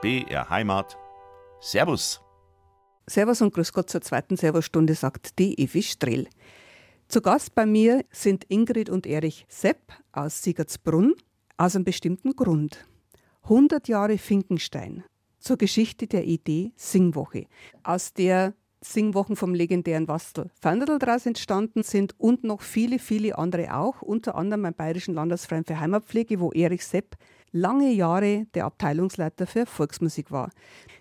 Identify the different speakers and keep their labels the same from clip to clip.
Speaker 1: BR Heimat. Servus.
Speaker 2: Servus und Grüß Gott zur zweiten Servustunde, sagt die Evi Strehl. Zu Gast bei mir sind Ingrid und Erich Sepp aus Siegertsbrunn aus einem bestimmten Grund. 100 Jahre Finkenstein zur Geschichte der Idee Singwoche, aus der Singwochen vom legendären Wastel Vanderl daraus entstanden sind und noch viele, viele andere auch, unter anderem beim Bayerischen Landesverein für Heimatpflege, wo Erich Sepp lange Jahre der Abteilungsleiter für Volksmusik war.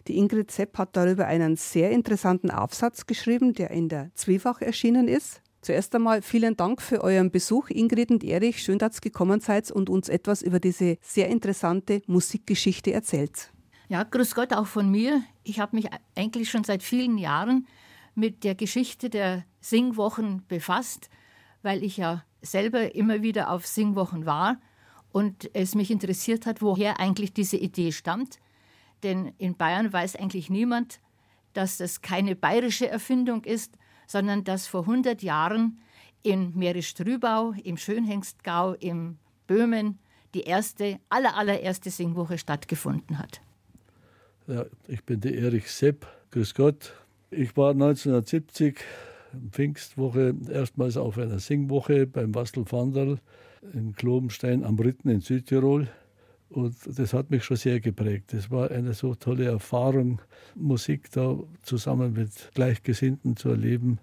Speaker 2: Die Ingrid Sepp hat darüber einen sehr interessanten Aufsatz geschrieben, der in der Zwiefach erschienen ist. Zuerst einmal vielen Dank für euren Besuch, Ingrid und Erich. Schön, dass ihr gekommen seid und uns etwas über diese sehr interessante Musikgeschichte erzählt.
Speaker 3: Ja, grüß Gott auch von mir. Ich habe mich eigentlich schon seit vielen Jahren mit der Geschichte der Singwochen befasst, weil ich ja selber immer wieder auf Singwochen war und es mich interessiert hat, woher eigentlich diese Idee stammt. Denn in Bayern weiß eigentlich niemand, dass das keine bayerische Erfindung ist, sondern dass vor 100 Jahren in Meerestrübau, im Schönhengstgau, im Böhmen die erste, aller, allererste Singwoche stattgefunden hat.
Speaker 4: Ja, ich bin der Erich Sepp. Grüß Gott. Ich war 1970 Pfingstwoche erstmals auf einer Singwoche beim Wastel Vanderl in Klobenstein am Ritten in Südtirol. Und das hat mich schon sehr geprägt. Es war eine so tolle Erfahrung, Musik da zusammen mit Gleichgesinnten zu erleben.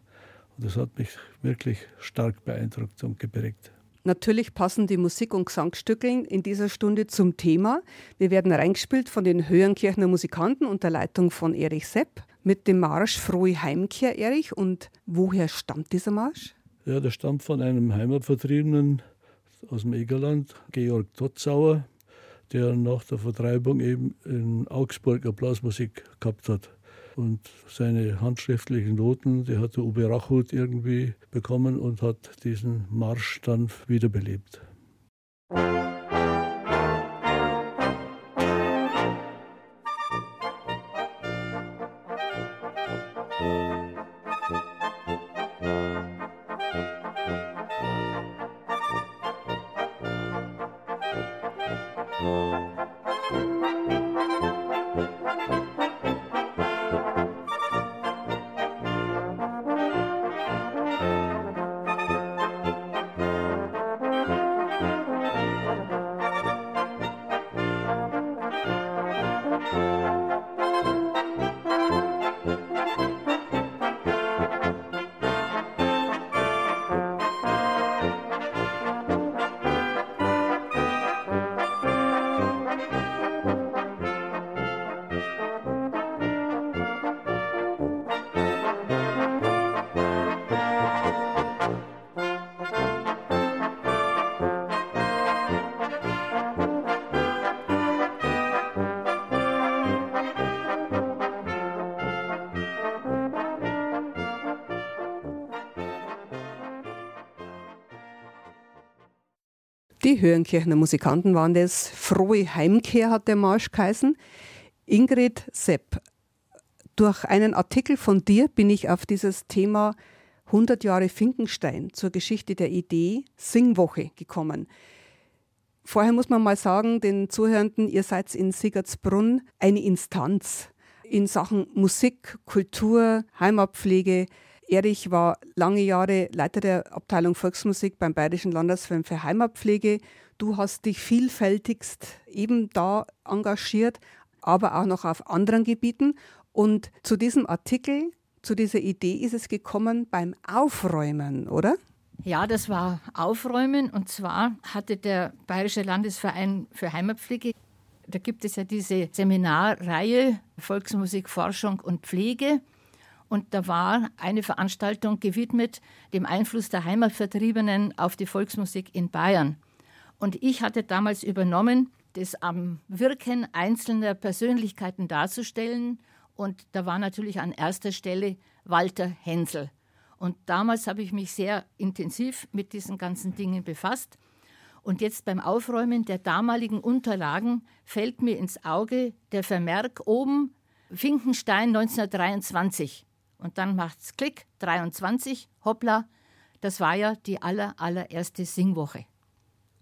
Speaker 4: Und das hat mich wirklich stark beeindruckt und geprägt.
Speaker 2: Natürlich passen die Musik- und Gesangstückeln in dieser Stunde zum Thema. Wir werden reingespielt von den Höhenkirchner Musikanten unter Leitung von Erich Sepp mit dem Marsch Frohe Heimkehr, Erich. Und woher stammt dieser Marsch?
Speaker 4: Ja, der stammt von einem Heimatvertriebenen aus dem Egerland, Georg Totzauer, der nach der Vertreibung eben in Augsburg eine Blasmusik gehabt hat. Und seine handschriftlichen Noten, die hat der Uwe Rachut irgendwie bekommen und hat diesen Marsch dann wiederbelebt.
Speaker 2: Die Höhenkirchner Musikanten waren das. Frohe Heimkehr hat der Marsch geheißen. Ingrid Sepp, durch einen Artikel von dir bin ich auf dieses Thema 100 Jahre Finkenstein zur Geschichte der Idee Singwoche gekommen. Vorher muss man mal sagen, den Zuhörenden, ihr seid in Sigurdsbrunn eine Instanz in Sachen Musik, Kultur, Heimatpflege, Erich war lange Jahre Leiter der Abteilung Volksmusik beim Bayerischen Landesverein für Heimatpflege. Du hast dich vielfältigst eben da engagiert, aber auch noch auf anderen Gebieten. Und zu diesem Artikel, zu dieser Idee ist es gekommen beim Aufräumen, oder?
Speaker 3: Ja, das war Aufräumen. Und zwar hatte der Bayerische Landesverein für Heimatpflege, da gibt es ja diese Seminarreihe Volksmusik, Forschung und Pflege. Und da war eine Veranstaltung gewidmet dem Einfluss der Heimatvertriebenen auf die Volksmusik in Bayern. Und ich hatte damals übernommen, das am Wirken einzelner Persönlichkeiten darzustellen. Und da war natürlich an erster Stelle Walter Hensel. Und damals habe ich mich sehr intensiv mit diesen ganzen Dingen befasst. Und jetzt beim Aufräumen der damaligen Unterlagen fällt mir ins Auge der Vermerk oben Finkenstein 1923. Und dann macht's Klick, 23, hoppla, das war ja die aller, allererste Singwoche.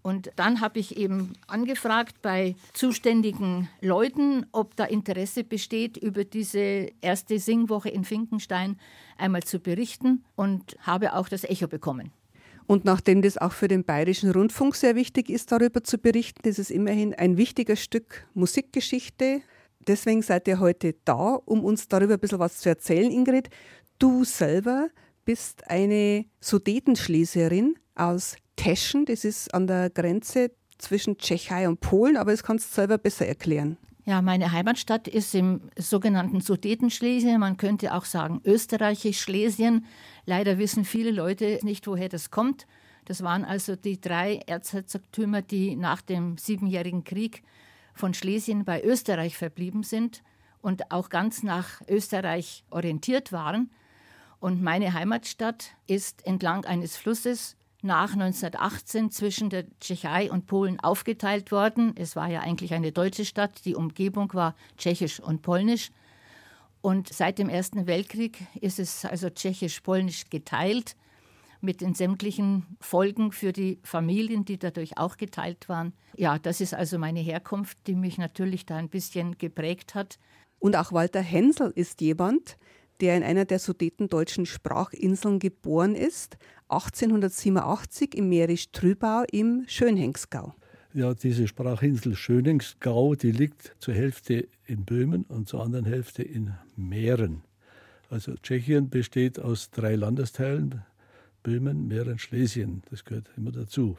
Speaker 3: Und dann habe ich eben angefragt bei zuständigen Leuten, ob da Interesse besteht, über diese erste Singwoche in Finkenstein einmal zu berichten und habe auch das Echo bekommen.
Speaker 2: Und nachdem das auch für den Bayerischen Rundfunk sehr wichtig ist, darüber zu berichten, ist es immerhin ein wichtiges Stück Musikgeschichte. Deswegen seid ihr heute da, um uns darüber ein bisschen was zu erzählen, Ingrid. Du selber bist eine Sudetenschlesierin aus Teschen, das ist an der Grenze zwischen Tschechei und Polen, aber das kannst du selber besser erklären.
Speaker 3: Ja, meine Heimatstadt ist im sogenannten Sudetenschlesien, man könnte auch sagen Österreichisch-Schlesien. Leider wissen viele Leute nicht, woher das kommt. Das waren also die drei Erzherzogtümer, die nach dem Siebenjährigen Krieg von Schlesien bei Österreich verblieben sind und auch ganz nach Österreich orientiert waren. Und meine Heimatstadt ist entlang eines Flusses nach 1918 zwischen der Tschechei und Polen aufgeteilt worden. Es war ja eigentlich eine deutsche Stadt, die Umgebung war tschechisch und polnisch. Und seit dem Ersten Weltkrieg ist es also tschechisch-polnisch geteilt, mit den sämtlichen Folgen für die Familien, die dadurch auch geteilt waren. Ja, das ist also meine Herkunft, die mich natürlich da ein bisschen geprägt hat.
Speaker 2: Und auch Walter Hensel ist jemand, der in einer der sudetendeutschen Sprachinseln geboren ist, 1887 im Mährisch-Trübau im Schönhengsgau.
Speaker 4: Ja, diese Sprachinsel Schönhengsgau, die liegt zur Hälfte in Böhmen und zur anderen Hälfte in Mähren. Also Tschechien besteht aus drei Landesteilen, Böhmen, Mähren, Schlesien. Das gehört immer dazu.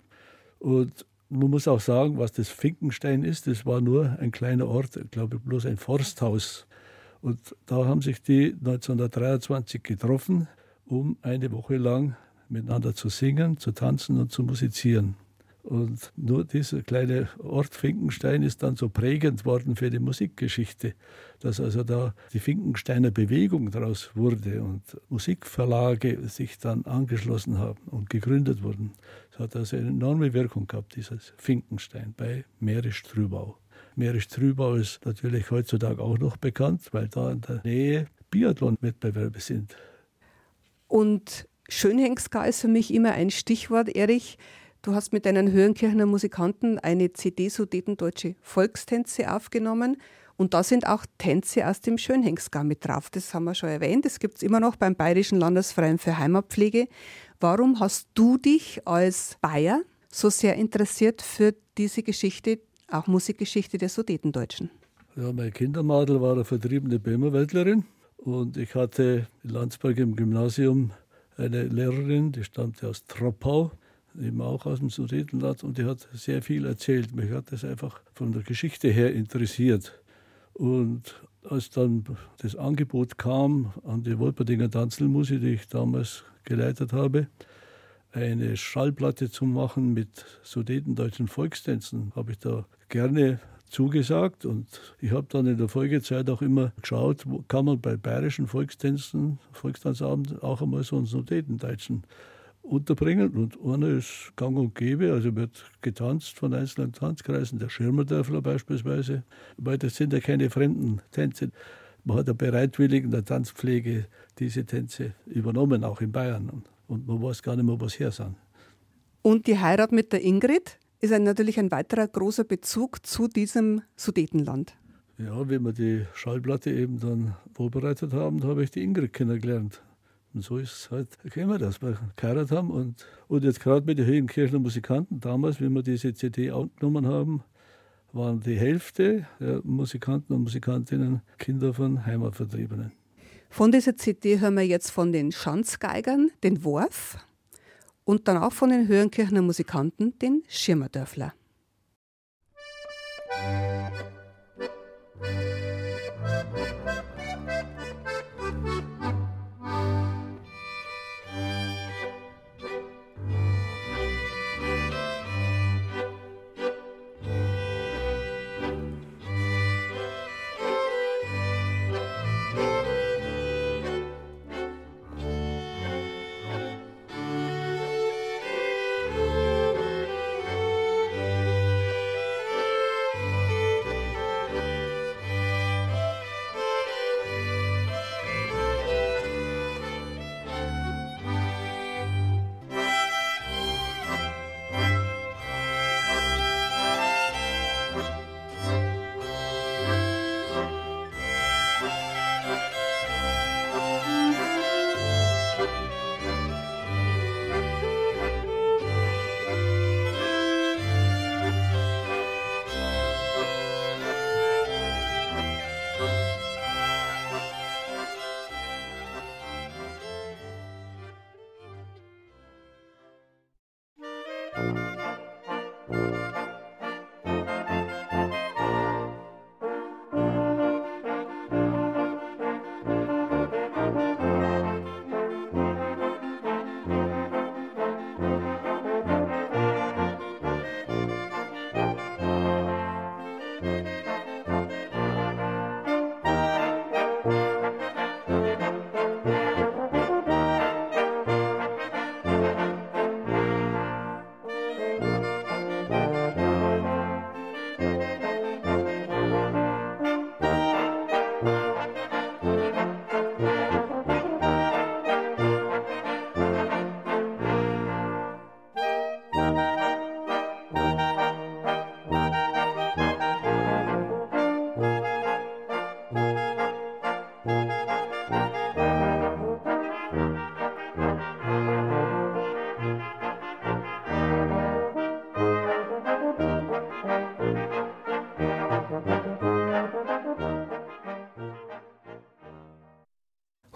Speaker 4: Und man muss auch sagen, was das Finkenstein ist, das war nur ein kleiner Ort, ich glaube bloß ein Forsthaus. Und da haben sich die 1923 getroffen, um eine Woche lang miteinander zu singen, zu tanzen und zu musizieren. Und nur dieser kleine Ort Finkenstein ist dann so prägend worden für die Musikgeschichte, dass also da die Finkensteiner Bewegung daraus wurde und Musikverlage sich dann angeschlossen haben und gegründet wurden. Es hat also eine enorme Wirkung gehabt, dieses Finkenstein bei Mährisch-Trübau. Mährisch-Trübau ist natürlich heutzutage auch noch bekannt, weil da in der Nähe Biathlon-Wettbewerbe sind.
Speaker 2: Und Schönhengska ist für mich immer ein Stichwort, Erich. Du hast mit deinen Höhenkirchener Musikanten eine CD Sudetendeutsche Volkstänze aufgenommen. Und da sind auch Tänze aus dem Schönhengska mit drauf. Das haben wir schon erwähnt. Das gibt es immer noch beim Bayerischen Landesverein für Heimatpflege. Warum hast du dich als Bayer so sehr interessiert für diese Geschichte, auch Musikgeschichte der Sudetendeutschen?
Speaker 4: Ja, meine Kindermadel war eine vertriebene Böhmerwäldlerin. Und ich hatte in Landsberg im Gymnasium eine Lehrerin, die stammte aus Troppau, eben auch aus dem Sudetenland, und die hat sehr viel erzählt. Mich hat das einfach von der Geschichte her interessiert. Und als dann das Angebot kam an die Wolperdinger Tanzelmusik, die ich damals geleitet habe, eine Schallplatte zu machen mit sudetendeutschen Volkstänzen, habe ich da gerne zugesagt und ich habe dann in der Folgezeit auch immer geschaut, kann man bei bayerischen Volkstänzen, Volkstanzabend auch einmal so einen Sudetendeutschen unterbringen und einer ist gang und gäbe, also wird getanzt von einzelnen Tanzkreisen, der Schirmerdörfler beispielsweise, weil das sind ja keine fremden Tänze. Man hat ja bereitwillig in der Tanzpflege diese Tänze übernommen, auch in Bayern und man weiß gar nicht mehr, was her sind.
Speaker 2: Und die Heirat mit der Ingrid, ist ein, natürlich ein weiterer großer Bezug zu diesem Sudetenland.
Speaker 4: Ja, wie wir die Schallplatte eben dann vorbereitet haben, da habe ich die Ingrid kennengelernt. Und so ist es halt, kennen wir das, wir geheiratet haben. Und, und jetzt gerade mit den Höhenkirchner Musikanten, damals, wie wir diese CD aufgenommen haben, waren die Hälfte der Musikanten und Musikantinnen Kinder von Heimatvertriebenen.
Speaker 2: Von dieser CD hören wir jetzt von den Schanzgeigern den Worf und dann auch von den Höhenkirchener Musikanten, den Schirmerdörfler.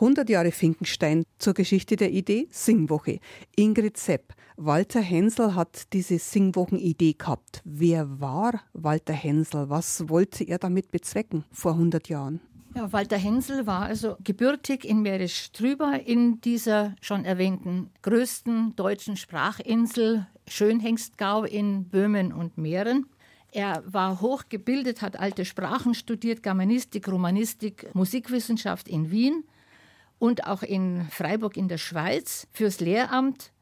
Speaker 2: 100 Jahre Finkenstein zur Geschichte der Idee Singwoche. Ingrid Sepp. Walter Hensel hat diese Singwochen-Idee gehabt. Wer war Walter Hensel? Was wollte er damit bezwecken vor 100 Jahren?
Speaker 3: Ja, Walter Hensel war also gebürtig in Mährisch-Trüber in dieser schon erwähnten größten deutschen Sprachinsel Schönhengstgau in Böhmen und Mähren. Er war hochgebildet, hat alte Sprachen studiert, Germanistik, Romanistik, Musikwissenschaft in Wien und auch in Freiburg in der Schweiz fürs Lehramt,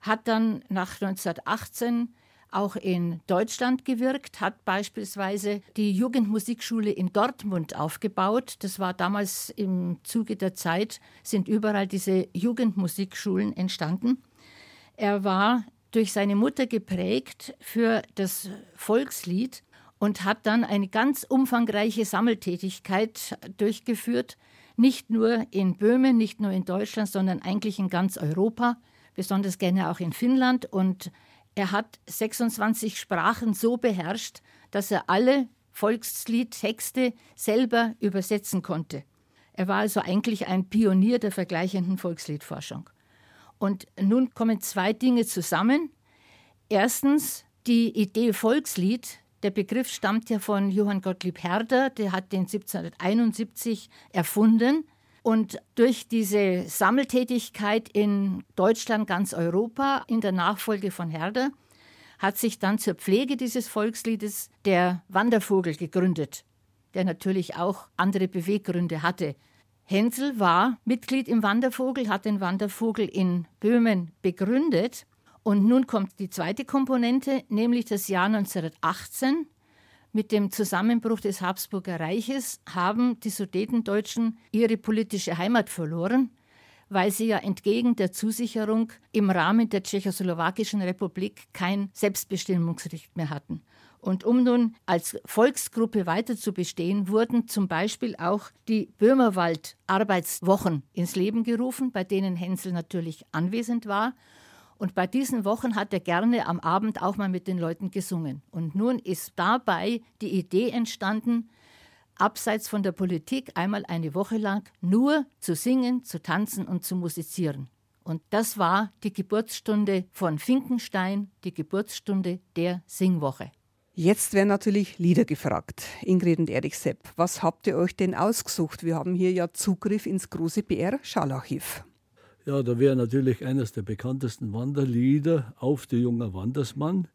Speaker 3: hat dann nach 1918 auch in Deutschland gewirkt, hat beispielsweise die Jugendmusikschule in Dortmund aufgebaut. Das war damals im Zuge der Zeit, sind überall diese Jugendmusikschulen entstanden. Er war durch seine Mutter geprägt für das Volkslied und hat dann eine ganz umfangreiche Sammeltätigkeit durchgeführt, nicht nur in Böhmen, nicht nur in Deutschland, sondern eigentlich in ganz Europa, besonders gerne auch in Finnland. Und er hat 26 Sprachen so beherrscht, dass er alle Volksliedtexte selber übersetzen konnte. Er war also eigentlich ein Pionier der vergleichenden Volksliedforschung. Und nun kommen zwei Dinge zusammen. Erstens die Idee Volkslied der Begriff stammt ja von Johann Gottlieb Herder, der hat den 1771 erfunden. Und durch diese Sammeltätigkeit in Deutschland, ganz Europa, in der Nachfolge von Herder, hat sich dann zur Pflege dieses Volksliedes der Wandervogel gegründet, der natürlich auch andere Beweggründe hatte. Hensel war Mitglied im Wandervogel, hat den Wandervogel in Böhmen begründet und nun kommt die zweite Komponente, nämlich das Jahr 1918. Mit dem Zusammenbruch des Habsburger Reiches haben die Sudetendeutschen ihre politische Heimat verloren, weil sie ja entgegen der Zusicherung im Rahmen der Tschechoslowakischen Republik kein Selbstbestimmungsrecht mehr hatten. Und um nun als Volksgruppe weiter zu bestehen, wurden zum Beispiel auch die Böhmerwald-Arbeitswochen ins Leben gerufen, bei denen Hensel natürlich anwesend war. Und bei diesen Wochen hat er gerne am Abend auch mal mit den Leuten gesungen. Und nun ist dabei die Idee entstanden, abseits von der Politik einmal eine Woche lang nur zu singen, zu tanzen und zu musizieren. Und das war die Geburtsstunde von Finkenstein, die Geburtsstunde der Singwoche.
Speaker 2: Jetzt werden natürlich Lieder gefragt. Ingrid und Erich Sepp, was habt ihr euch denn ausgesucht? Wir haben hier ja Zugriff ins große BR-Schallarchiv.
Speaker 4: Ja, da wäre natürlich eines der bekanntesten Wanderlieder Auf der junger Wandersmann.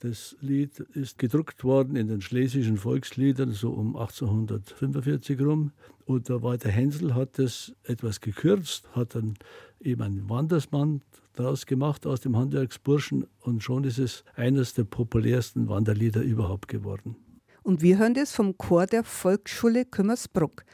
Speaker 4: Das Lied ist gedruckt worden in den schlesischen Volksliedern so um 1845 rum. Und der Walter Hensel hat das etwas gekürzt, hat dann eben einen Wandersmann daraus gemacht aus dem Handwerksburschen und schon ist es eines der populärsten Wanderlieder überhaupt geworden.
Speaker 2: Und wir hören das vom Chor der Volksschule Kümmersbruck.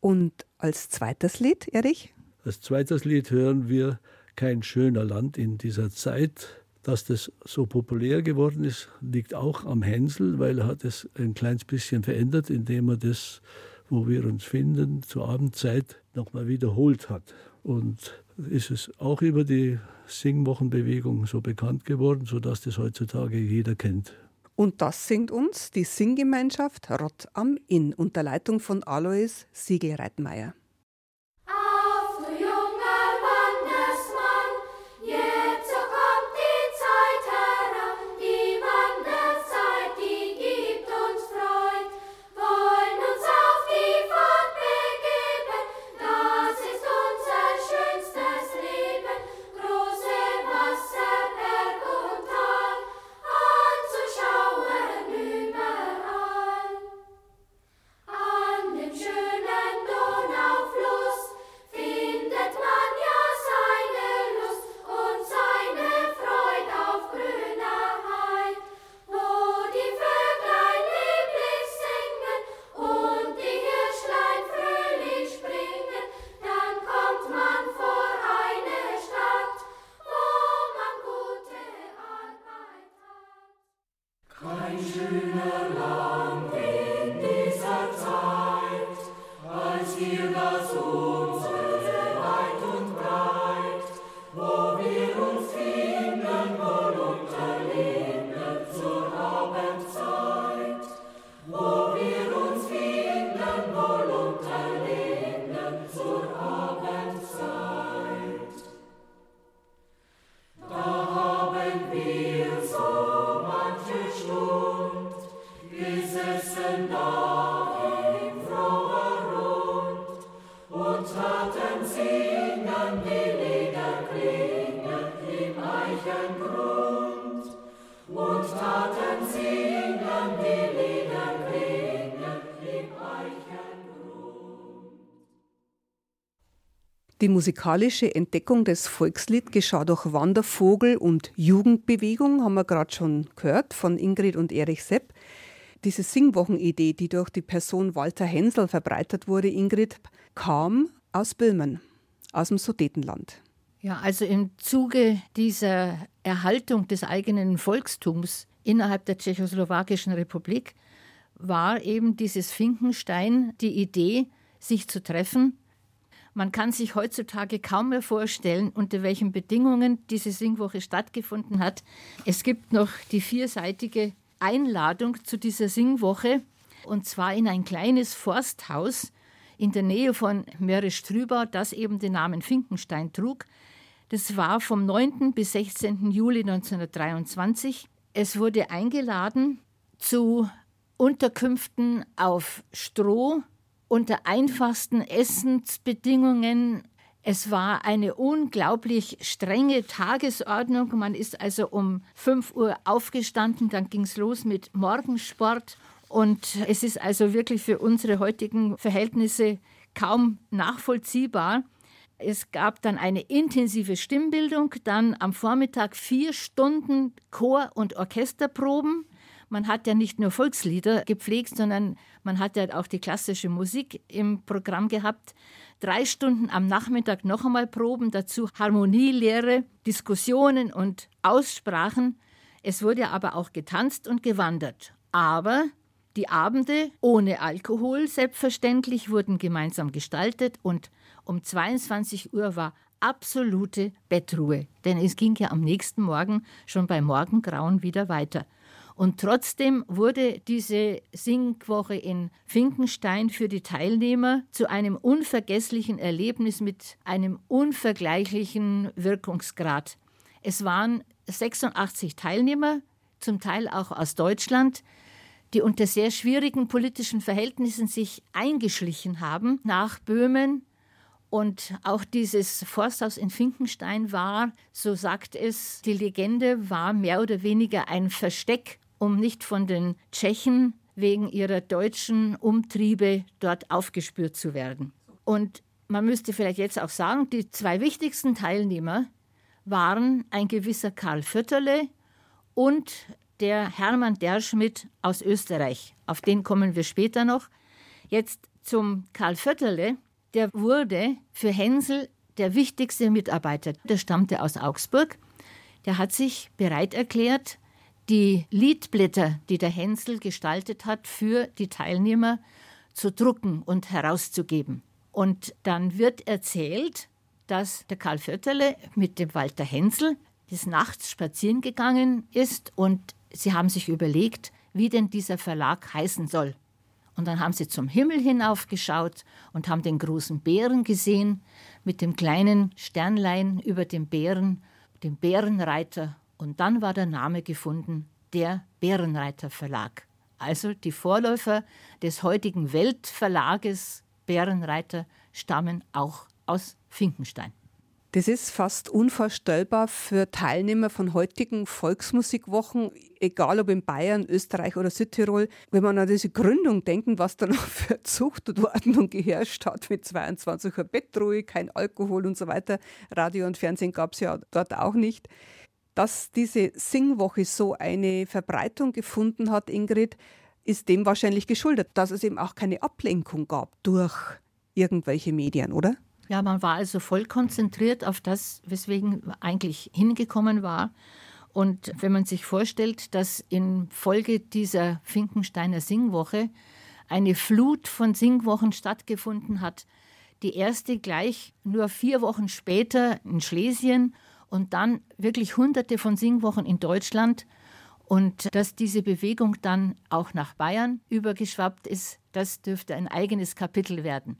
Speaker 2: Und als zweites Lied, Erich?
Speaker 4: Als zweites Lied hören wir Kein schöner Land in dieser Zeit. Dass das so populär geworden ist, liegt auch am Hänsel, weil er hat es ein kleines bisschen verändert, indem er das, wo wir uns finden, zur Abendzeit nochmal wiederholt hat. Und ist es auch über die Singwochenbewegung so bekannt geworden, sodass das heutzutage jeder kennt.
Speaker 2: Und das singt uns die Singgemeinschaft Rott am Inn unter Leitung von Alois Siegelreitmeier. Die musikalische Entdeckung des Volkslied geschah durch Wandervogel und Jugendbewegung, haben wir gerade schon gehört von Ingrid und Erich Sepp. Diese Singwochenidee, die durch die Person Walter Hensel verbreitet wurde, Ingrid, kam aus Böhmen, aus dem Sudetenland.
Speaker 3: Ja, also im Zuge dieser Erhaltung des eigenen Volkstums innerhalb der Tschechoslowakischen Republik war eben dieses Finkenstein die Idee, sich zu treffen man kann sich heutzutage kaum mehr vorstellen, unter welchen Bedingungen diese Singwoche stattgefunden hat. Es gibt noch die vierseitige Einladung zu dieser Singwoche und zwar in ein kleines Forsthaus in der Nähe von Möhre-Strübau, das eben den Namen Finkenstein trug. Das war vom 9. bis 16. Juli 1923. Es wurde eingeladen zu Unterkünften auf Stroh, unter einfachsten Essensbedingungen. Es war eine unglaublich strenge Tagesordnung. Man ist also um 5 Uhr aufgestanden, dann ging es los mit Morgensport. Und es ist also wirklich für unsere heutigen Verhältnisse kaum nachvollziehbar. Es gab dann eine intensive Stimmbildung, dann am Vormittag vier Stunden Chor- und Orchesterproben. Man hat ja nicht nur Volkslieder gepflegt, sondern man hat ja auch die klassische Musik im Programm gehabt. Drei Stunden am Nachmittag noch einmal Proben, dazu Harmonielehre, Diskussionen und Aussprachen. Es wurde aber auch getanzt und gewandert. Aber die Abende ohne Alkohol selbstverständlich wurden gemeinsam gestaltet und um 22 Uhr war absolute Bettruhe, denn es ging ja am nächsten Morgen schon bei Morgengrauen wieder weiter. Und trotzdem wurde diese Singwoche in Finkenstein für die Teilnehmer zu einem unvergesslichen Erlebnis mit einem unvergleichlichen Wirkungsgrad. Es waren 86 Teilnehmer, zum Teil auch aus Deutschland, die unter sehr schwierigen politischen Verhältnissen sich eingeschlichen haben nach Böhmen. Und auch dieses Forsthaus in Finkenstein war, so sagt es die Legende, war mehr oder weniger ein Versteck um nicht von den Tschechen wegen ihrer deutschen Umtriebe dort aufgespürt zu werden. Und man müsste vielleicht jetzt auch sagen, die zwei wichtigsten Teilnehmer waren ein gewisser Karl Vierterle und der Hermann Derschmidt aus Österreich. Auf den kommen wir später noch. Jetzt zum Karl Vierterle. Der wurde für Hänsel der wichtigste Mitarbeiter. Der stammte aus Augsburg. Der hat sich bereit erklärt, die Liedblätter, die der Hänsel gestaltet hat, für die Teilnehmer zu drucken und herauszugeben. Und dann wird erzählt, dass der Karl Vierterle mit dem Walter Hänsel des Nachts spazieren gegangen ist und sie haben sich überlegt, wie denn dieser Verlag heißen soll. Und dann haben sie zum Himmel hinaufgeschaut und haben den großen Bären gesehen mit dem kleinen Sternlein über dem Bären, dem Bärenreiter und dann war der Name gefunden, der Bärenreiter Verlag. Also die Vorläufer des heutigen Weltverlages Bärenreiter stammen auch aus Finkenstein.
Speaker 2: Das ist fast unvorstellbar für Teilnehmer von heutigen Volksmusikwochen, egal ob in Bayern, Österreich oder Südtirol, wenn man an diese Gründung denken, was da noch für Zucht und Ordnung geherrscht hat mit 22 Uhr Bettruhe, kein Alkohol und so weiter. Radio und Fernsehen gab es ja dort auch nicht. Dass diese Singwoche so eine Verbreitung gefunden hat, Ingrid, ist dem wahrscheinlich geschuldet, dass es eben auch keine Ablenkung gab durch irgendwelche Medien, oder?
Speaker 3: Ja, man war also voll konzentriert auf das, weswegen eigentlich hingekommen war. Und wenn man sich vorstellt, dass in Folge dieser Finkensteiner Singwoche eine Flut von Singwochen stattgefunden hat, die erste gleich nur vier Wochen später in Schlesien und dann wirklich hunderte von Singwochen in Deutschland und dass diese Bewegung dann auch nach Bayern übergeschwappt ist, das dürfte ein eigenes Kapitel werden.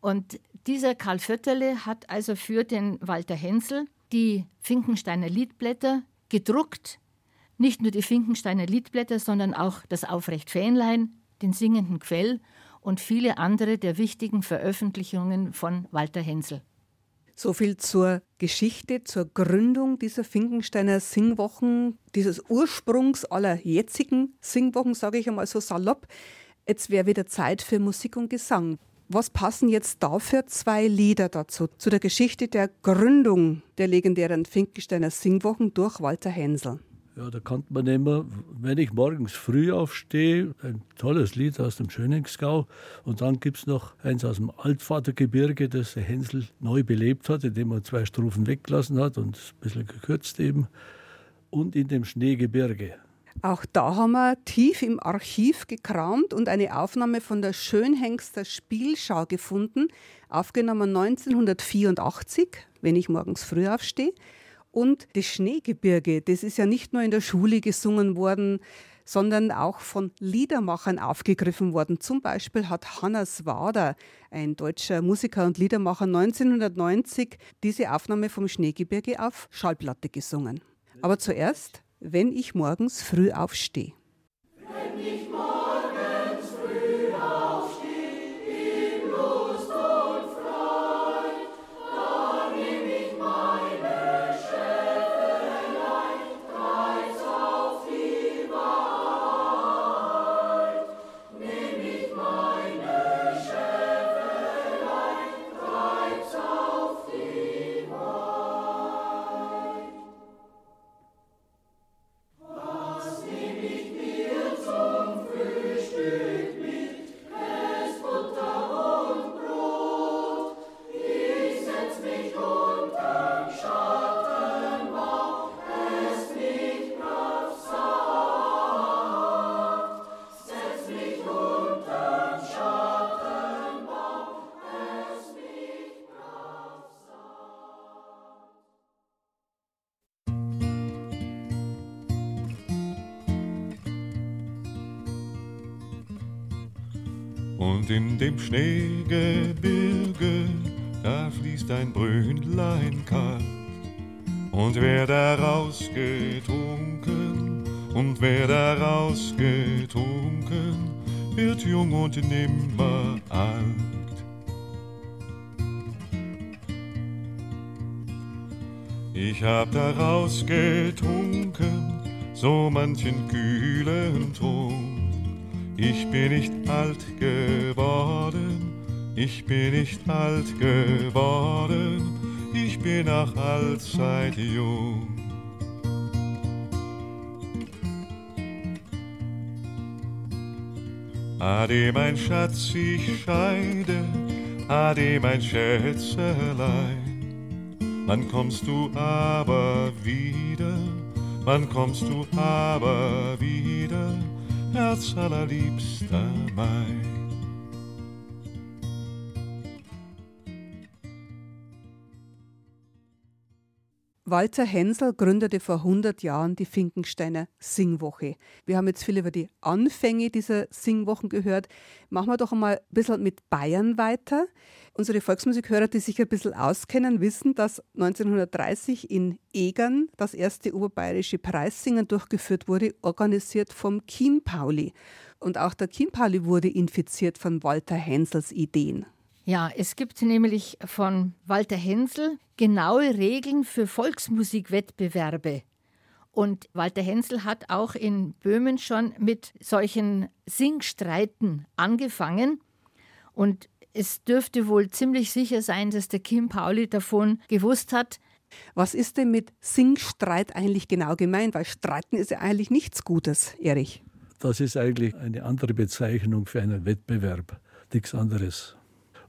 Speaker 3: Und dieser Karl Vötterle hat also für den Walter Hensel die Finkensteiner Liedblätter gedruckt. Nicht nur die Finkensteiner Liedblätter, sondern auch das Aufrecht Fähnlein, den singenden Quell und viele andere der wichtigen Veröffentlichungen von Walter Hensel.
Speaker 2: So viel zur Geschichte, zur Gründung dieser Finkensteiner Singwochen, dieses Ursprungs aller jetzigen Singwochen, sage ich einmal so salopp. Jetzt wäre wieder Zeit für Musik und Gesang. Was passen jetzt dafür zwei Lieder dazu, zu der Geschichte der Gründung der legendären Finkensteiner Singwochen durch Walter Hensel?
Speaker 4: Ja, da kann man immer, wenn ich morgens früh aufstehe, ein tolles Lied aus dem Schöningsgau. Und dann gibt es noch eins aus dem Altvatergebirge, das der Hänsel neu belebt hat, indem er zwei Strophen weggelassen hat und ein bisschen gekürzt eben. Und in dem Schneegebirge.
Speaker 2: Auch da haben wir tief im Archiv gekramt und eine Aufnahme von der Schönhengster Spielschau gefunden, aufgenommen 1984, wenn ich morgens früh aufstehe. Und das Schneegebirge, das ist ja nicht nur in der Schule gesungen worden, sondern auch von Liedermachern aufgegriffen worden. Zum Beispiel hat Hannes Wader, ein deutscher Musiker und Liedermacher, 1990 diese Aufnahme vom Schneegebirge auf Schallplatte gesungen. Aber zuerst, wenn ich morgens früh aufstehe. Wenn ich
Speaker 5: Und Schneegebirge, da fließt ein Brünnlein kalt. Und wer daraus getrunken, und wer daraus getrunken, wird jung und nimmer alt. Ich hab daraus getrunken, so manchen kühlen Trunk ich bin nicht alt geworden, ich bin nicht alt geworden, ich bin nach allzeit jung. Ade, mein Schatz, ich scheide, ade, mein Schätzelein. Wann kommst du aber wieder, wann kommst du aber wieder? Herz allerliebster mein.
Speaker 2: Walter Hensel gründete vor 100 Jahren die Finkensteiner Singwoche. Wir haben jetzt viel über die Anfänge dieser Singwochen gehört. Machen wir doch einmal ein bisschen mit Bayern weiter. Unsere Volksmusikhörer, die sich ein bisschen auskennen, wissen, dass 1930 in Egern das erste oberbayerische Preissingen durchgeführt wurde, organisiert vom Kim Pauli. Und auch der Kim Pauli wurde infiziert von Walter Hensels Ideen.
Speaker 3: Ja, es gibt nämlich von Walter Hensel genaue Regeln für Volksmusikwettbewerbe. Und Walter Hensel hat auch in Böhmen schon mit solchen Singstreiten angefangen. Und es dürfte wohl ziemlich sicher sein, dass der Kim Pauli davon gewusst hat.
Speaker 2: Was ist denn mit Singstreit eigentlich genau gemeint? Weil Streiten ist ja eigentlich nichts Gutes, Erich.
Speaker 4: Das ist eigentlich eine andere Bezeichnung für einen Wettbewerb, nichts anderes.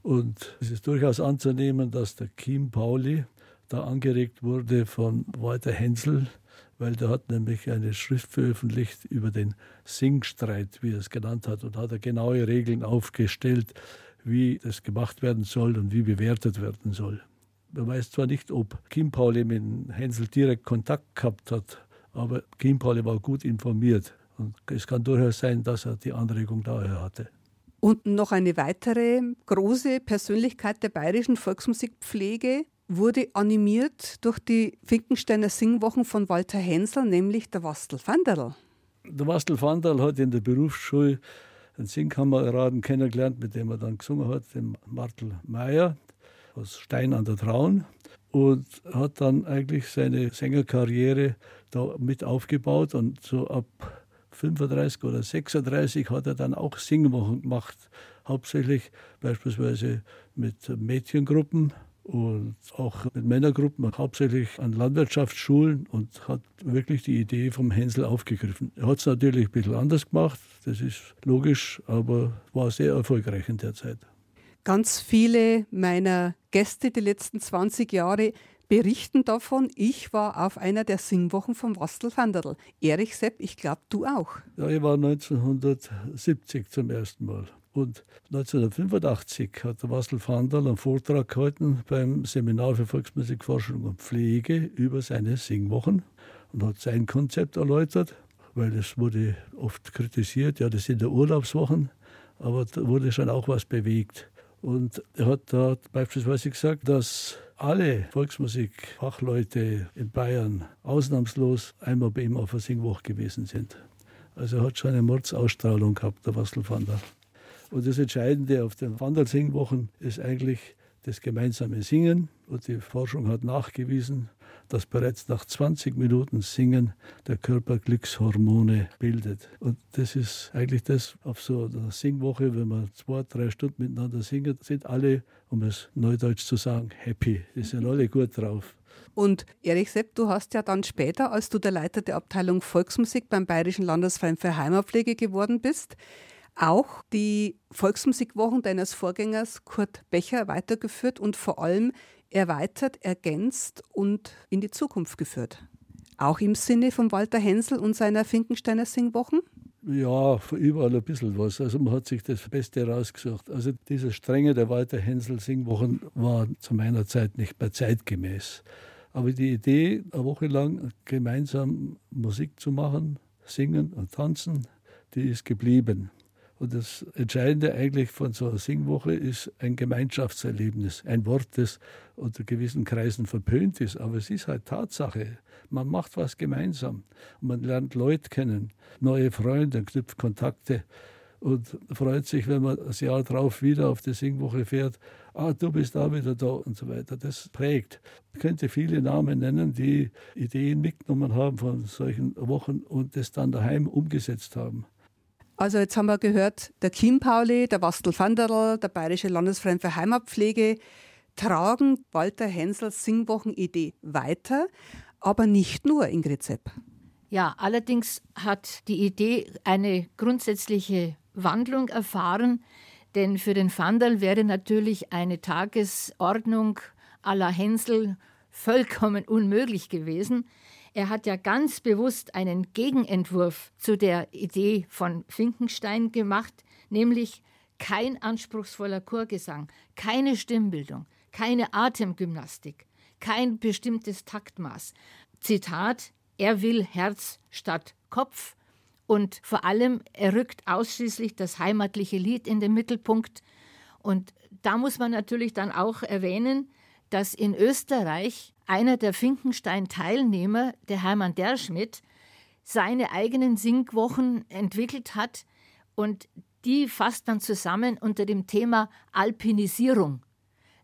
Speaker 4: Und es ist durchaus anzunehmen, dass der Kim Pauli da angeregt wurde von Walter Hensel, weil der hat nämlich eine Schrift veröffentlicht über den Singstreit, wie er es genannt hat, und hat er genaue Regeln aufgestellt, wie das gemacht werden soll und wie bewertet werden soll. Man weiß zwar nicht, ob Kim Pauli mit Hänsel direkt Kontakt gehabt hat, aber Kim Pauli war gut informiert. Und es kann durchaus sein, dass er die Anregung daher hatte.
Speaker 2: Und noch eine weitere große Persönlichkeit der bayerischen Volksmusikpflege wurde animiert durch die Finkensteiner Singwochen von Walter Hensel, nämlich der Wastel Vanderl.
Speaker 4: Der Wastel Vanderl hat in der Berufsschule einen Singkameraden kennengelernt, mit dem er dann gesungen hat, den Martel Meyer aus Stein an der Traun. Und hat dann eigentlich seine Sängerkarriere da mit aufgebaut. Und so ab 35 oder 36 hat er dann auch Singwochen gemacht, hauptsächlich beispielsweise mit Mädchengruppen und auch mit Männergruppen, hauptsächlich an Landwirtschaftsschulen und hat wirklich die Idee vom Hänsel aufgegriffen. Er hat es natürlich ein bisschen anders gemacht, das ist logisch, aber war sehr erfolgreich in der Zeit.
Speaker 2: Ganz viele meiner Gäste die letzten 20 Jahre berichten davon, ich war auf einer der Singwochen vom Wastel Vanderl. Erich Sepp, ich glaube, du auch.
Speaker 4: Ja, ich war 1970 zum ersten Mal. Und 1985 hat der Wastel Vandal einen Vortrag gehalten beim Seminar für Volksmusikforschung und Pflege über seine Singwochen und hat sein Konzept erläutert, weil es wurde oft kritisiert, ja, das sind ja Urlaubswochen, aber da wurde schon auch was bewegt. Und er hat da beispielsweise gesagt, dass alle Volksmusikfachleute in Bayern ausnahmslos einmal bei ihm auf der Singwoche gewesen sind. Also er hat schon eine Mordsausstrahlung gehabt, der Wasselfander. Und das Entscheidende auf den Wandersingwochen ist eigentlich das gemeinsame Singen. Und die Forschung hat nachgewiesen, dass bereits nach 20 Minuten Singen der Körper Glückshormone bildet. Und das ist eigentlich das auf so einer Singwoche, wenn man zwei, drei Stunden miteinander singen, sind alle, um es neudeutsch zu sagen, happy. Die sind alle gut drauf.
Speaker 2: Und Erich Sepp, du hast ja dann später, als du der Leiter der Abteilung Volksmusik beim Bayerischen Landesverein für Heimatpflege geworden bist, auch die Volksmusikwochen deines Vorgängers Kurt Becher weitergeführt und vor allem erweitert, ergänzt und in die Zukunft geführt. Auch im Sinne von Walter Hensel und seiner Finkensteiner Singwochen?
Speaker 4: Ja, überall ein bisschen was. Also man hat sich das Beste rausgesucht. Also diese Strenge der Walter Hensel Singwochen war zu meiner Zeit nicht mehr zeitgemäß. Aber die Idee, eine Woche lang gemeinsam Musik zu machen, singen und tanzen, die ist geblieben. Und das Entscheidende eigentlich von so einer Singwoche ist ein Gemeinschaftserlebnis. Ein Wort, das unter gewissen Kreisen verpönt ist, aber es ist halt Tatsache. Man macht was gemeinsam und man lernt Leute kennen, neue Freunde, knüpft Kontakte und freut sich, wenn man das Jahr drauf wieder auf die Singwoche fährt. Ah, du bist da wieder da und so weiter. Das prägt. Ich könnte viele Namen nennen, die Ideen mitgenommen haben von solchen Wochen und das dann daheim umgesetzt haben.
Speaker 2: Also jetzt haben wir gehört, der Kim Pauli, der Wastel Vanderl, der Bayerische Landesverein für Heimatpflege tragen Walter Hensels Singwochenidee weiter, aber nicht nur, Ingrid Sepp.
Speaker 3: Ja, allerdings hat die Idee eine grundsätzliche Wandlung erfahren, denn für den Vanderl wäre natürlich eine Tagesordnung à la Hensel vollkommen unmöglich gewesen. Er hat ja ganz bewusst einen Gegenentwurf zu der Idee von Finkenstein gemacht, nämlich kein anspruchsvoller Chorgesang, keine Stimmbildung, keine Atemgymnastik, kein bestimmtes Taktmaß. Zitat, er will Herz statt Kopf und vor allem, er rückt ausschließlich das heimatliche Lied in den Mittelpunkt. Und da muss man natürlich dann auch erwähnen, dass in Österreich einer der Finkenstein-Teilnehmer, der Hermann Derschmidt, seine eigenen Singwochen entwickelt hat und die fasst man zusammen unter dem Thema Alpinisierung.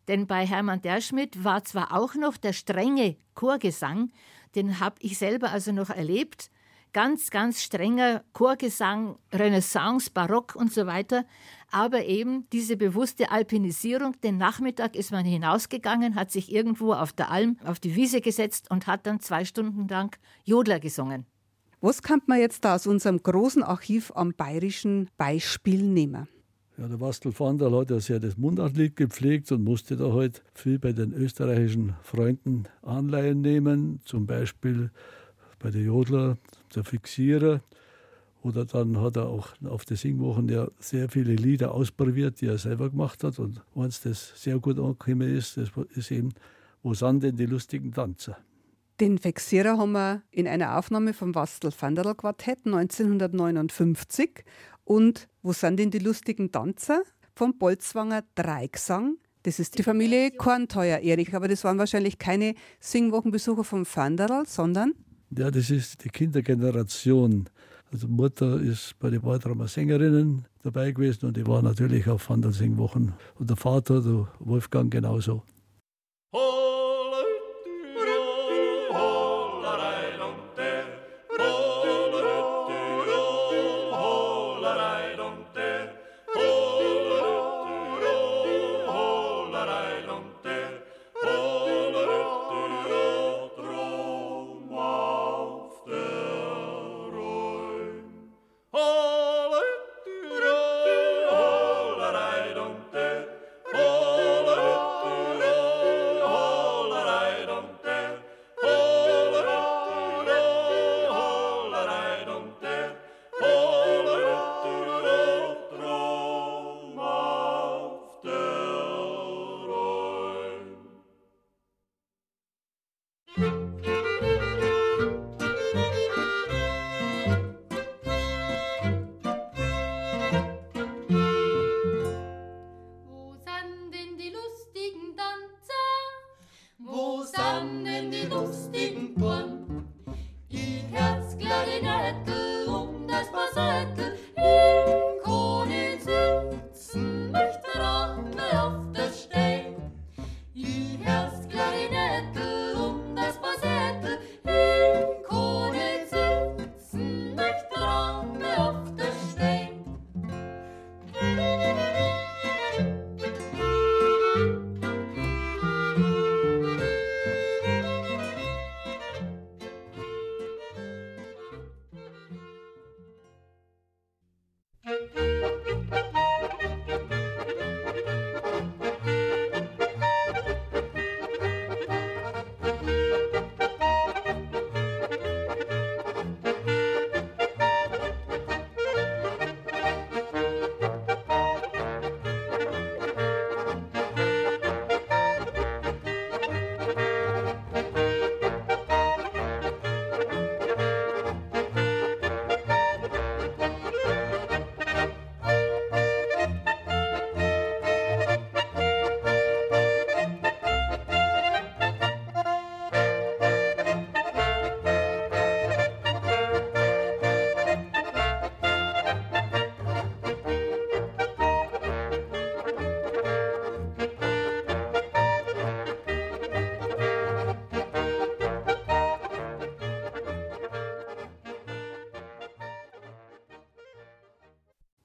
Speaker 3: Denn bei Hermann Derschmidt war zwar auch noch der strenge Chorgesang, den habe ich selber also noch erlebt, ganz, ganz strenger Chorgesang, Renaissance, Barock und so weiter. Aber eben diese bewusste Alpinisierung. Den Nachmittag ist man hinausgegangen, hat sich irgendwo auf der Alm auf die Wiese gesetzt und hat dann zwei Stunden lang Jodler gesungen.
Speaker 2: Was kann man jetzt da aus unserem großen Archiv am bayerischen Beispiel nehmen?
Speaker 4: Ja, der Wastel Vandal hat ja sehr das Mundartlied gepflegt und musste da halt viel bei den österreichischen Freunden Anleihen nehmen. Zum Beispiel bei der Jodler, der Fixierer. Oder dann hat er auch auf der Singwochen ja sehr viele Lieder ausprobiert, die er selber gemacht hat. Und eins, das sehr gut angekommen ist, das ist eben Wo sind denn die lustigen Tanzer?
Speaker 2: Den Vexierer haben wir in einer Aufnahme vom Wastel Vanderl Quartett 1959 und Wo sind denn die lustigen Tanzer? vom Bolzwanger Dreigesang. Das ist die Familie Kornteuer, Erich, aber das waren wahrscheinlich keine Singwochenbesucher vom Vanderl, sondern?
Speaker 4: Ja, das ist die Kindergeneration. Also Mutter ist bei den Waldramer Sängerinnen dabei gewesen und die war natürlich auf Vandal Singwochen. Und der Vater, der Wolfgang, genauso. Oh!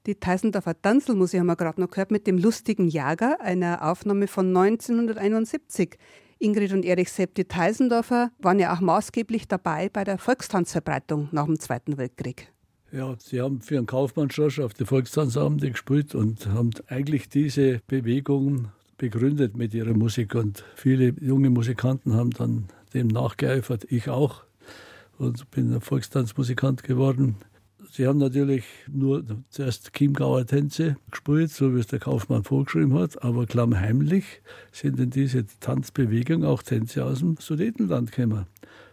Speaker 2: Die Teisendorfer Tanzelmusik haben wir gerade noch gehört mit dem lustigen Jager, einer Aufnahme von 1971. Ingrid und Erich Sepp, die Teisendorfer waren ja auch maßgeblich dabei bei der Volkstanzverbreitung nach dem Zweiten Weltkrieg.
Speaker 4: Ja, sie haben für einen Kaufmannsschorsch auf der Volkstanzabende gespielt und haben eigentlich diese Bewegung begründet mit ihrer Musik. Und viele junge Musikanten haben dann dem nachgeeifert, ich auch. Und bin ein Volkstanzmusikant geworden. Sie haben natürlich nur zuerst Chiemgauer Tänze gespielt, so wie es der Kaufmann vorgeschrieben hat, aber klammheimlich sind in diese Tanzbewegung auch Tänze aus dem Sudetenland gekommen.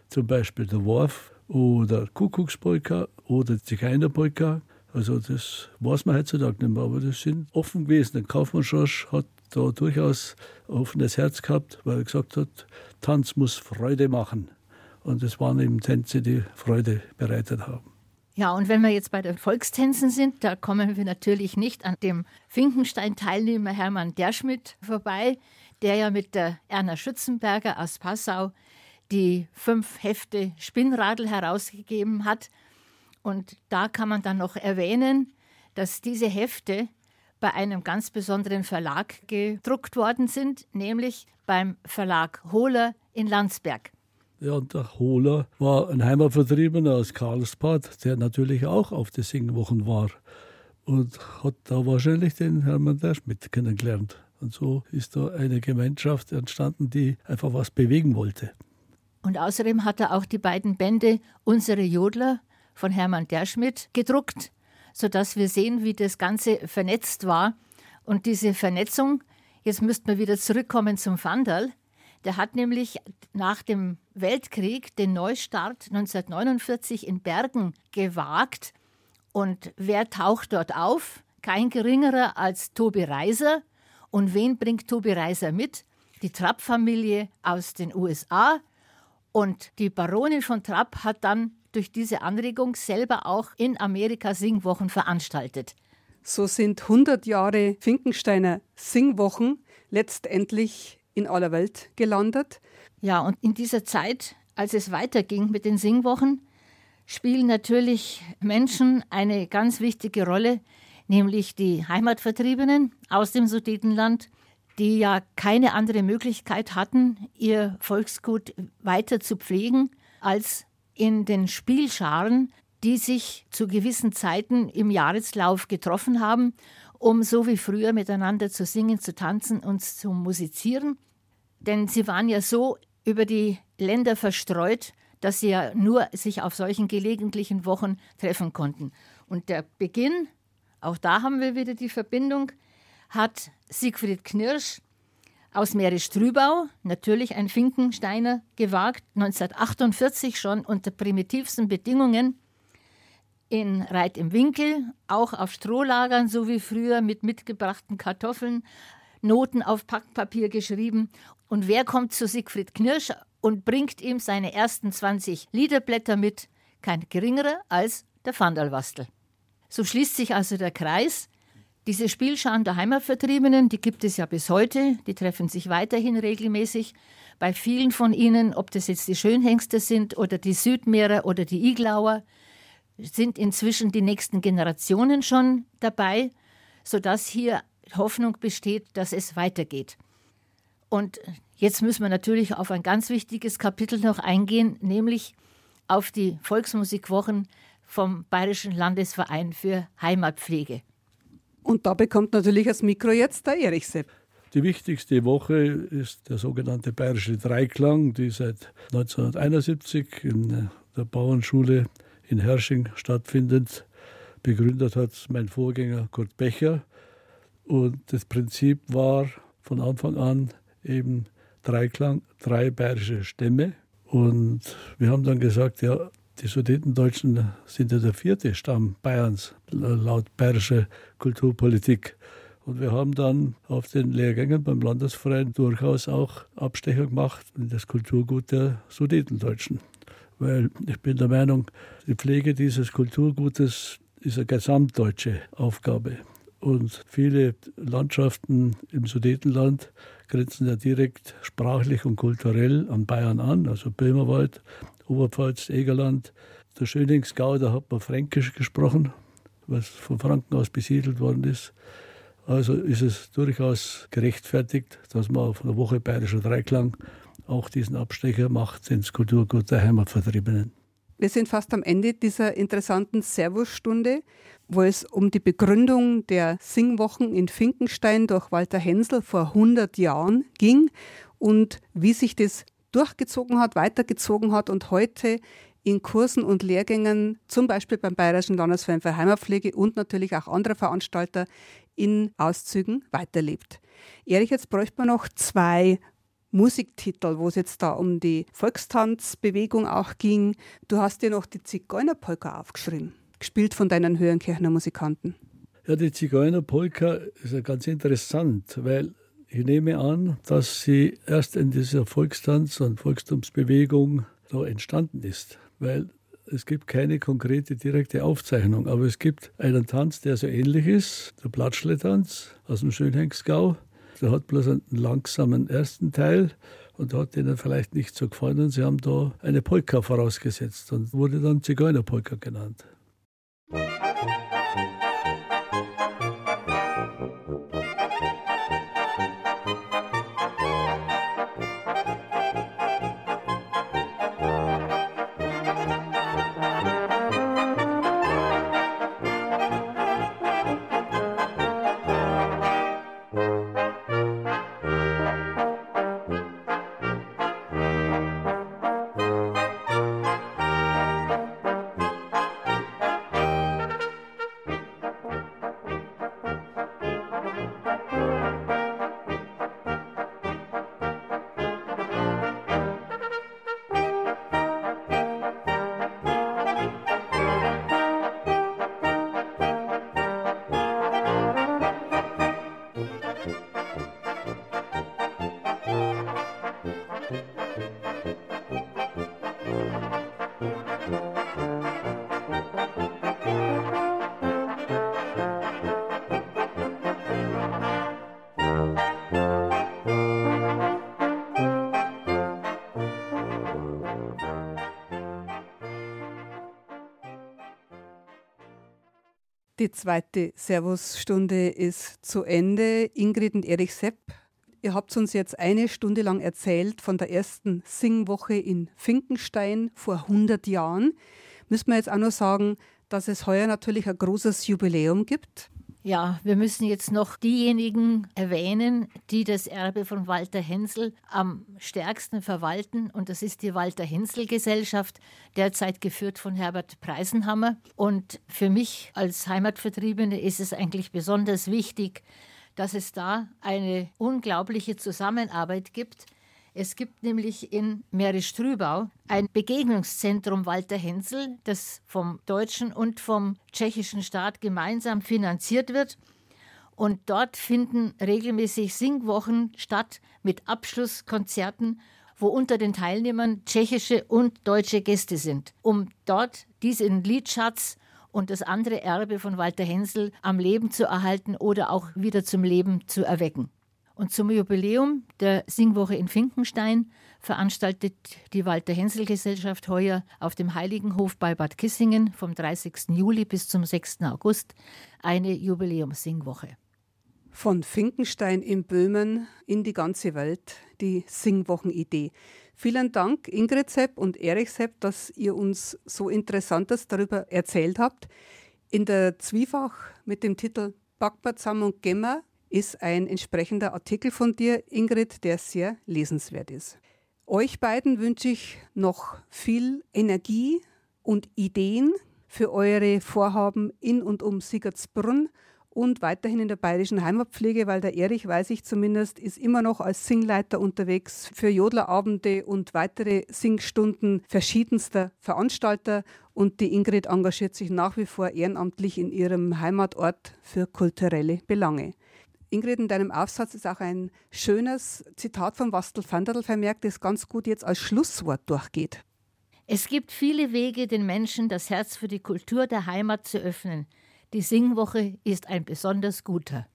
Speaker 4: Zum Beispiel der Worf oder Kuckuckspolka oder Zigeunerpolka. Also das weiß man heutzutage nicht mehr, aber das sind offen gewesen. Der Kaufmann Schorsch hat da durchaus ein offenes Herz gehabt, weil er gesagt hat, Tanz muss Freude machen. Und es waren eben Tänze, die Freude bereitet haben.
Speaker 3: Ja, und wenn wir jetzt bei den Volkstänzen sind, da kommen wir natürlich nicht an dem Finkenstein-Teilnehmer Hermann Derschmidt vorbei, der ja mit der Erna Schützenberger aus Passau die fünf Hefte Spinnradel herausgegeben hat. Und da kann man dann noch erwähnen, dass diese Hefte bei einem ganz besonderen Verlag gedruckt worden sind, nämlich beim Verlag Hohler in Landsberg.
Speaker 4: Ja, und der Hohler war ein Heimatvertriebener aus Karlsbad, der natürlich auch auf den Singwochen war und hat da wahrscheinlich den Hermann Derschmidt kennengelernt. Und so ist da eine Gemeinschaft entstanden, die einfach was bewegen wollte.
Speaker 3: Und außerdem hat er auch die beiden Bände Unsere Jodler von Hermann Derschmidt gedruckt, sodass wir sehen, wie das Ganze vernetzt war. Und diese Vernetzung, jetzt müssten wir wieder zurückkommen zum Vandal, der hat nämlich nach dem Weltkrieg den Neustart 1949 in Bergen gewagt. Und wer taucht dort auf? Kein geringerer als Tobi Reiser. Und wen bringt Tobi Reiser mit? Die Trapp-Familie aus den USA, und die Baronin von Trapp hat dann durch diese Anregung selber auch in Amerika Singwochen veranstaltet.
Speaker 2: So sind 100 Jahre Finkensteiner Singwochen letztendlich in aller Welt gelandet.
Speaker 3: Ja, und in dieser Zeit, als es weiterging mit den Singwochen, spielen natürlich Menschen eine ganz wichtige Rolle, nämlich die Heimatvertriebenen aus dem Sudetenland, die ja keine andere Möglichkeit hatten, ihr Volksgut weiter zu pflegen, als in den Spielscharen, die sich zu gewissen Zeiten im Jahreslauf getroffen haben, um so wie früher miteinander zu singen, zu tanzen und zu musizieren. Denn sie waren ja so über die Länder verstreut, dass sie ja nur sich auf solchen gelegentlichen Wochen treffen konnten. Und der Beginn, auch da haben wir wieder die Verbindung, hat Siegfried Knirsch aus Mährisch-Trübau, natürlich ein Finkensteiner, gewagt, 1948 schon unter primitivsten Bedingungen in Reit im Winkel, auch auf Strohlagern, so wie früher mit mitgebrachten Kartoffeln, Noten auf Packpapier geschrieben. Und wer kommt zu Siegfried Knirsch und bringt ihm seine ersten 20 Liederblätter mit? Kein geringerer als der Vandalwastel. So schließt sich also der Kreis. Diese Spielscharen der Heimatvertriebenen, die gibt es ja bis heute, die treffen sich weiterhin regelmäßig. Bei vielen von ihnen, ob das jetzt die Schönhengste sind oder die Südmeerer oder die Iglauer, sind inzwischen die nächsten Generationen schon dabei, sodass hier Hoffnung besteht, dass es weitergeht. Und jetzt müssen wir natürlich auf ein ganz wichtiges Kapitel noch eingehen, nämlich auf die Volksmusikwochen vom Bayerischen Landesverein für Heimatpflege.
Speaker 2: Und da bekommt natürlich das Mikro jetzt der Erich Sepp.
Speaker 4: Die wichtigste Woche ist der sogenannte Bayerische Dreiklang, die seit 1971 in der Bauernschule in Hersching stattfindet. Begründet hat mein Vorgänger Kurt Becher. Und das Prinzip war von Anfang an eben Dreiklang, drei bayerische Stämme. Und wir haben dann gesagt, ja, die Sudetendeutschen sind ja der vierte Stamm Bayerns laut bayerischer Kulturpolitik. Und wir haben dann auf den Lehrgängen beim Landesverein durchaus auch Abstecher gemacht in das Kulturgut der Sudetendeutschen. Weil ich bin der Meinung, die Pflege dieses Kulturgutes ist eine gesamtdeutsche Aufgabe. Und viele Landschaften im Sudetenland grenzen ja direkt sprachlich und kulturell an Bayern an, also Böhmerwald, Oberpfalz, Egerland. Der Schöningsgau, da hat man Fränkisch gesprochen, was von Franken aus besiedelt worden ist. Also ist es durchaus gerechtfertigt, dass man auf einer Woche Bayerischer Dreiklang auch diesen Abstecher macht ins Kulturgut der Heimatvertriebenen.
Speaker 2: Wir sind fast am Ende dieser interessanten Servusstunde, wo es um die Begründung der Singwochen in Finkenstein durch Walter Hensel vor 100 Jahren ging und wie sich das durchgezogen hat, weitergezogen hat und heute in Kursen und Lehrgängen, zum Beispiel beim Bayerischen Landesverein für Heimatpflege und natürlich auch andere Veranstalter in Auszügen weiterlebt. Erich, jetzt bräuchte man noch zwei Musiktitel, wo es jetzt da um die Volkstanzbewegung auch ging. Du hast dir noch die Zigeunerpolka aufgeschrieben, gespielt von deinen Höhenkirchner Musikanten.
Speaker 4: Ja, die Zigeunerpolka ist ja ganz interessant, weil ich nehme an, dass sie erst in dieser Volkstanz- und Volkstumsbewegung da entstanden ist, weil es gibt keine konkrete direkte Aufzeichnung, aber es gibt einen Tanz, der so ähnlich ist, der Platschle-Tanz aus dem Schönhengsgau. Der hat bloß einen langsamen ersten Teil und hat ihnen vielleicht nicht so gefallen und sie haben da eine Polka vorausgesetzt und wurde dann Zigeunerpolka genannt.
Speaker 2: Die zweite Servusstunde ist zu Ende. Ingrid und Erich Sepp, ihr habt uns jetzt eine Stunde lang erzählt von der ersten Singwoche in Finkenstein vor 100 Jahren. Müssen wir jetzt auch noch sagen, dass es heuer natürlich ein großes Jubiläum gibt.
Speaker 3: Ja, wir müssen jetzt noch diejenigen erwähnen, die das Erbe von Walter Hensel am stärksten verwalten. Und das ist die Walter Hensel Gesellschaft, derzeit geführt von Herbert Preisenhammer. Und für mich als Heimatvertriebene ist es eigentlich besonders wichtig, dass es da eine unglaubliche Zusammenarbeit gibt es gibt nämlich in Mährisch-Trübau ein Begegnungszentrum Walter Hensel, das vom deutschen und vom tschechischen Staat gemeinsam finanziert wird. Und dort finden regelmäßig Singwochen statt mit Abschlusskonzerten, wo unter den Teilnehmern tschechische und deutsche Gäste sind, um dort diesen Liedschatz und das andere Erbe von Walter Hensel am Leben zu erhalten oder auch wieder zum Leben zu erwecken. Und zum Jubiläum der Singwoche in Finkenstein veranstaltet die Walter-Hensel-Gesellschaft heuer auf dem Heiligenhof bei Bad Kissingen vom 30. Juli bis zum 6. August eine Jubiläumssingwoche.
Speaker 2: Von Finkenstein in Böhmen in die ganze Welt, die Singwochenidee. Vielen Dank, Ingrid Sepp und Erich Sepp, dass ihr uns so Interessantes darüber erzählt habt. In der Zwiefach mit dem Titel Backbart und Gemmer ist ein entsprechender Artikel von dir, Ingrid, der sehr lesenswert ist. Euch beiden wünsche ich noch viel Energie und Ideen für eure Vorhaben in und um Sigurdsbrunn und weiterhin in der bayerischen Heimatpflege, weil der Erich, weiß ich zumindest, ist immer noch als Singleiter unterwegs für Jodlerabende und weitere Singstunden verschiedenster Veranstalter und die Ingrid engagiert sich nach wie vor ehrenamtlich in ihrem Heimatort für kulturelle Belange. Ingrid, in deinem Aufsatz ist auch ein schönes Zitat von Wastel Vanderl vermerkt, das ganz gut jetzt als Schlusswort durchgeht.
Speaker 3: Es gibt viele Wege, den Menschen das Herz für die Kultur der Heimat zu öffnen. Die Singwoche ist ein besonders guter.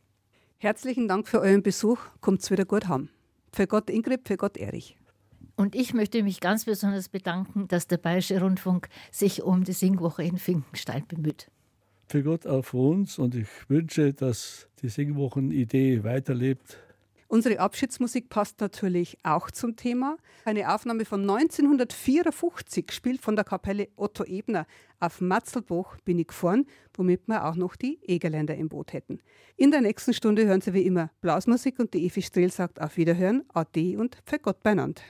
Speaker 2: Herzlichen Dank für euren Besuch. Kommt's wieder gut haben. Für Gott Ingrid, für Gott Erich.
Speaker 3: Und ich möchte mich ganz besonders bedanken, dass der Bayerische Rundfunk sich um die Singwoche in Finkenstein bemüht
Speaker 4: für Gott für uns und ich wünsche, dass die Singwochen-Idee weiterlebt.
Speaker 2: Unsere Abschiedsmusik passt natürlich auch zum Thema. Eine Aufnahme von 1954 spielt von der Kapelle Otto Ebner. Auf Matzelbuch bin ich gefahren, womit wir auch noch die Egerländer im Boot hätten. In der nächsten Stunde hören Sie wie immer Blasmusik und die Evi Strehl sagt auf Wiederhören, Ade und für Gott beieinander.